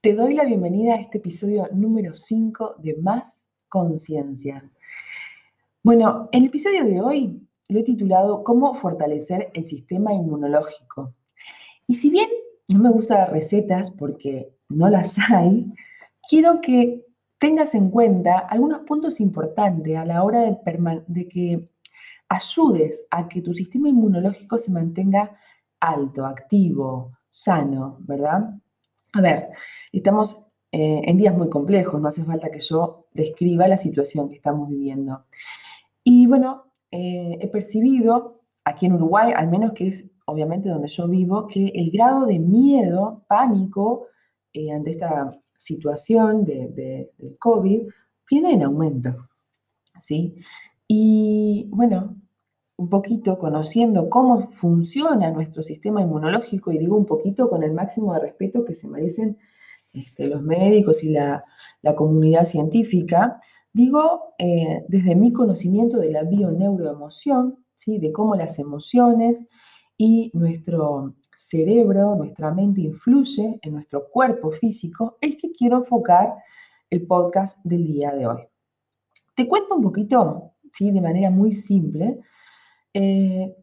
Te doy la bienvenida a este episodio número 5 de Más Conciencia. Bueno, el episodio de hoy lo he titulado Cómo fortalecer el sistema inmunológico. Y si bien no me gustan las recetas porque no las hay, quiero que tengas en cuenta algunos puntos importantes a la hora de, de que ayudes a que tu sistema inmunológico se mantenga alto, activo, sano, ¿verdad? A ver, estamos eh, en días muy complejos, no hace falta que yo describa la situación que estamos viviendo. Y bueno, eh, he percibido aquí en Uruguay, al menos que es obviamente donde yo vivo, que el grado de miedo, pánico eh, ante esta situación de, del COVID viene en aumento. ¿sí? Y bueno, un poquito conociendo cómo funciona nuestro sistema inmunológico, y digo un poquito con el máximo de respeto que se merecen este, los médicos y la, comunidad científica, digo eh, desde mi conocimiento de la bioneuroemoción, ¿sí? de cómo las emociones y nuestro cerebro, nuestra mente influye en nuestro cuerpo físico, es que quiero enfocar el podcast del día de hoy. Te cuento un poquito, ¿sí? de manera muy simple, eh,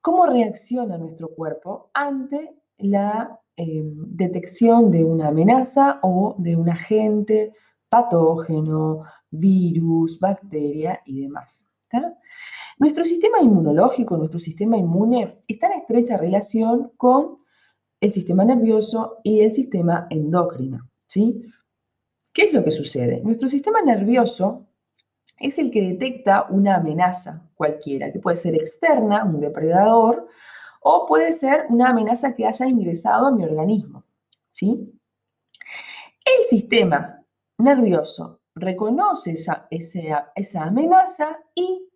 cómo reacciona nuestro cuerpo ante la eh, detección de una amenaza o de un agente patógeno, virus, bacteria y demás. Nuestro sistema inmunológico, nuestro sistema inmune, está en estrecha relación con el sistema nervioso y el sistema endocrino. ¿sí? ¿Qué es lo que sucede? Nuestro sistema nervioso es el que detecta una amenaza cualquiera, que puede ser externa, un depredador, o puede ser una amenaza que haya ingresado a mi organismo. ¿sí? El sistema nervioso reconoce esa, esa amenaza y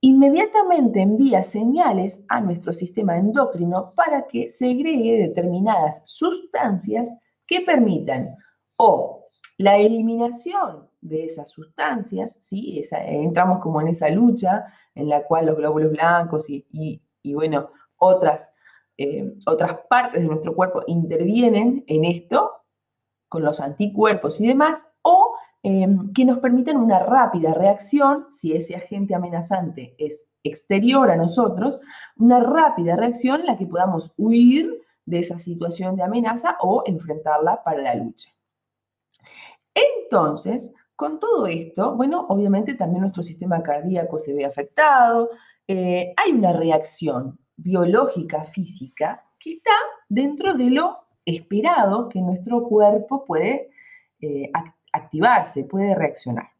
inmediatamente envía señales a nuestro sistema endocrino para que segregue determinadas sustancias que permitan o la eliminación de esas sustancias, ¿sí? entramos como en esa lucha en la cual los glóbulos blancos y, bueno, otras, eh, otras partes de nuestro cuerpo intervienen en esto con los anticuerpos y demás, o em, que nos permitan una rápida reacción, si ese agente amenazante es exterior a nosotros, una rápida reacción en la que podamos huir de esa situación de amenaza o enfrentarla para la lucha. Entonces, con todo esto, bueno, obviamente también nuestro sistema cardíaco se ve afectado, eh, hay una reacción biológica, física, que está dentro de lo esperado que nuestro cuerpo puede eh, activarse, puede reaccionar.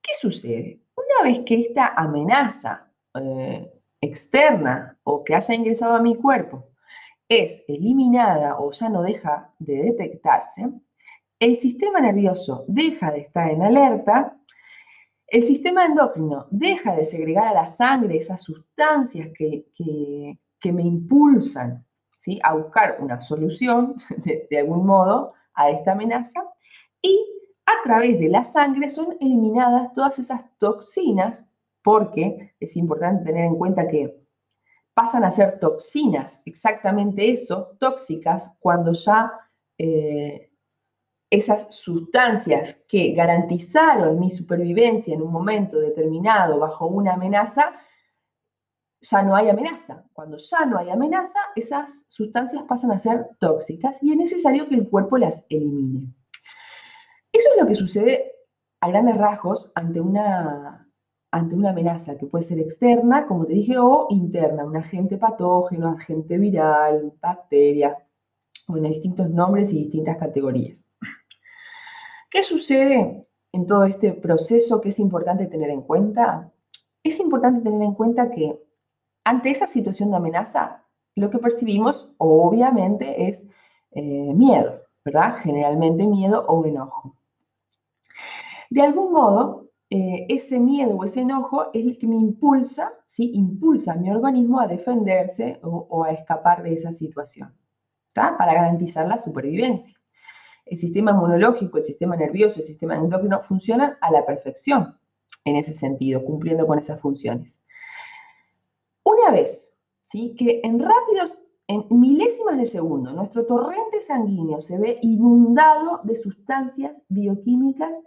¿Qué sucede? Una vez que esta amenaza eh, externa o que haya ingresado a mi cuerpo es eliminada o ya no deja de detectarse, el sistema nervioso deja de estar en alerta, el sistema endocrino deja de segregar a la sangre esas sustancias que, me impulsan ¿sí? a buscar una solución de, de algún modo a esta amenaza y a través de la sangre son eliminadas todas esas toxinas porque es importante tener en cuenta que pasan a ser toxinas, exactamente eso, tóxicas, cuando ya eh, esas sustancias que garantizaron mi supervivencia en un momento determinado bajo una amenaza, ya no hay amenaza. Cuando ya no hay amenaza, esas sustancias pasan a ser tóxicas y es necesario que el cuerpo las elimine. Eso es lo que sucede a grandes rasgos ante una, ante una amenaza que puede ser externa, como te dije, o interna, un agente patógeno, agente viral, bacteria, bueno, distintos nombres y distintas categorías. ¿Qué sucede en todo este proceso que es importante tener en cuenta? Es importante tener en cuenta que ante esa situación de amenaza, lo que percibimos obviamente es eh, miedo, ¿verdad? Generalmente miedo o enojo. De algún modo, eh, ese miedo o ese enojo es el que me impulsa, ¿sí? Impulsa a mi organismo a defenderse o a escapar de esa situación para garantizar la supervivencia. El sistema inmunológico, el sistema nervioso, el sistema endocrino funcionan a la perfección en ese sentido, cumpliendo con esas funciones. Una vez ¿sí? que en rápidos en milésimas de segundo, nuestro torrente sanguíneo se ve inundado de sustancias bioquímicas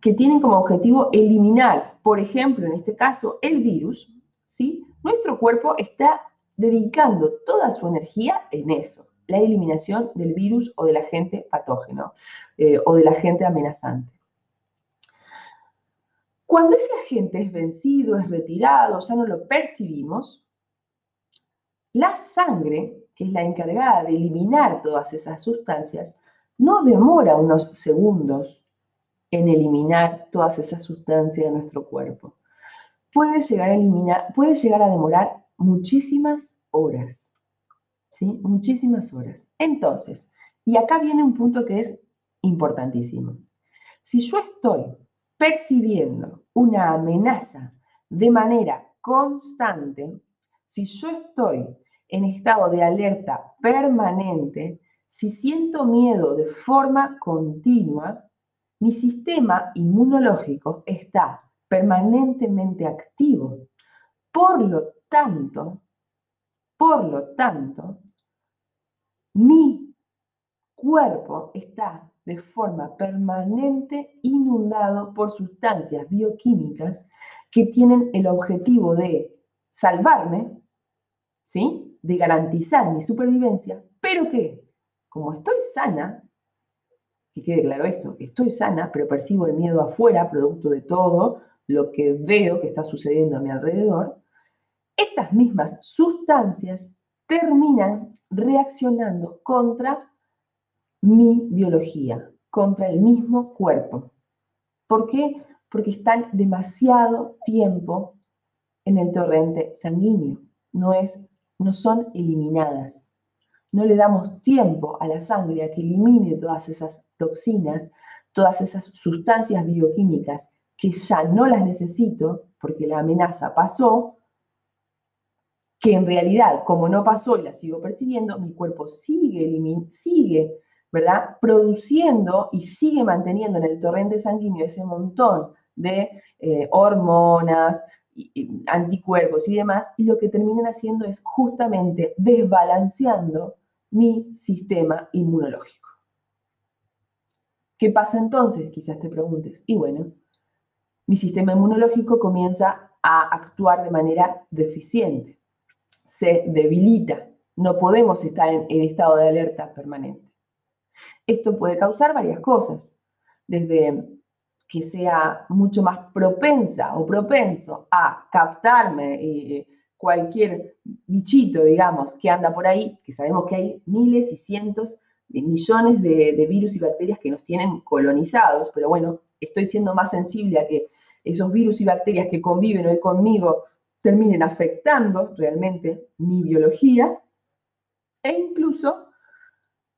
que tienen como objetivo eliminar, por ejemplo, en este caso, el virus, ¿sí? Nuestro cuerpo está dedicando toda su energía en eso, la eliminación del virus o del agente patógeno eh, o del agente amenazante. Cuando ese agente es vencido, es retirado, ya no lo percibimos, la sangre, que es la encargada de eliminar todas esas sustancias, no demora unos segundos en eliminar todas esas sustancias de nuestro cuerpo. Puede llegar a eliminar, puede llegar a demorar muchísimas horas. Muchísimas horas. Entonces, y acá viene un punto que es importantísimo. Si yo estoy percibiendo una amenaza de manera constante, si yo estoy en estado de alerta permanente, si siento miedo de forma continua, mi sistema inmunológico está permanentemente activo. Por lo tanto, por lo tanto, mi cuerpo está de forma permanente inundado por sustancias bioquímicas que tienen el objetivo de salvarme, ¿sí? de garantizar mi supervivencia, pero que, como estoy sana, que quede claro esto, estoy sana, pero percibo el miedo afuera, producto de todo lo que veo que está sucediendo a mi alrededor, estas mismas sustancias terminan reaccionando contra mi biología, contra el mismo cuerpo. ¿Por qué? Porque están demasiado tiempo en el torrente sanguíneo. No es no son eliminadas. No le damos tiempo a la sangre a que elimine todas esas toxinas, todas esas sustancias bioquímicas que ya no las necesito porque la amenaza pasó, que en realidad, como no pasó y la sigo percibiendo, mi cuerpo sigue, sigue ¿verdad? produciendo y sigue manteniendo en el torrente sanguíneo ese montón de eh, hormonas, anticuerpos y demás, y lo que terminan haciendo es justamente desbalanceando mi sistema inmunológico. ¿Qué pasa entonces? Quizás te preguntes. Y bueno, mi sistema inmunológico comienza a actuar de manera deficiente, se debilita, no podemos estar en, estado de alerta permanente. Esto puede causar varias cosas, desde que sea mucho más propensa o propenso a captarme eh, cualquier bichito, digamos, que anda por ahí, que sabemos que hay miles y cientos de millones de virus y bacterias que nos tienen colonizados, pero bueno, estoy siendo más sensible a que esos virus y bacterias que conviven hoy conmigo terminen afectando realmente mi biología e incluso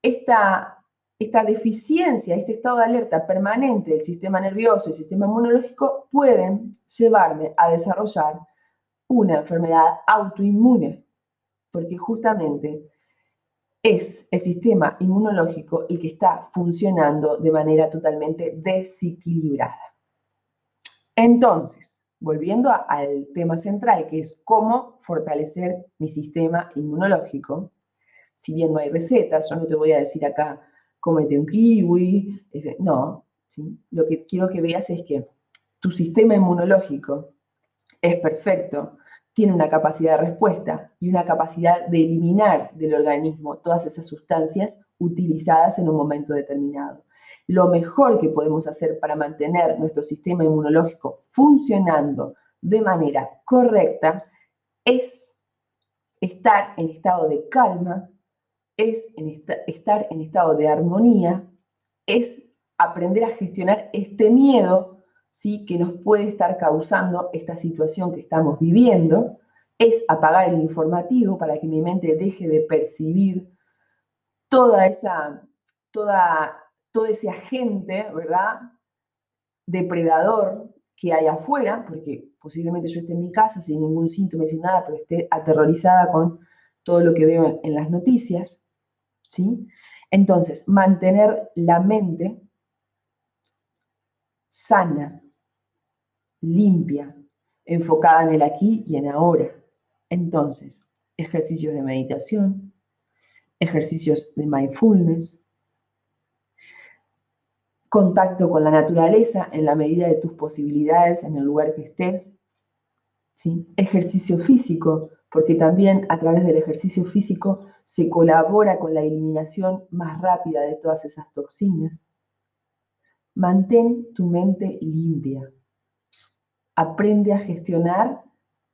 esta esta deficiencia, este estado de alerta permanente del sistema nervioso y sistema inmunológico pueden llevarme a desarrollar una enfermedad autoinmune, porque justamente es el sistema inmunológico el que está funcionando de manera totalmente desequilibrada. Entonces, volviendo al tema central, que es cómo fortalecer mi sistema inmunológico, si bien no hay recetas, yo no te voy a decir acá cómete un kiwi. No, lo que quiero que veas es que tu sistema inmunológico es perfecto, tiene una capacidad de respuesta y una capacidad de eliminar del organismo todas esas sustancias utilizadas en un momento determinado. Lo mejor que podemos hacer para mantener nuestro sistema inmunológico funcionando de manera correcta es estar en estado de calma, es estar en estado de armonía, es aprender a gestionar este miedo ¿sí? que nos puede estar causando esta situación que estamos viviendo, es apagar el informativo para que mi mente deje de percibir toda esa, toda, todo ese agente, ¿verdad? Depredador que hay afuera, porque posiblemente yo esté en mi casa sin ningún síntoma, sin nada, pero esté aterrorizada con todo lo que veo en las noticias. ¿sí? Entonces, mantener la mente sana, limpia, enfocada en el aquí y en ahora. Entonces, ejercicios de meditación, ejercicios de mindfulness, contacto con la naturaleza en la medida de tus posibilidades en el lugar que estés, ¿sí? ejercicio físico, porque también a través del ejercicio físico se colabora con la eliminación más rápida de todas esas toxinas. Mantén tu mente limpia. Aprende a gestionar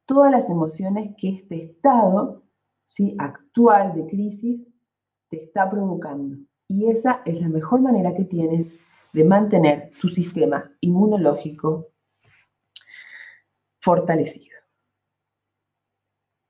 todas las emociones que este estado ¿sí? actual de crisis te está provocando. Y esa es la mejor manera que tienes de mantener tu sistema inmunológico fortalecido.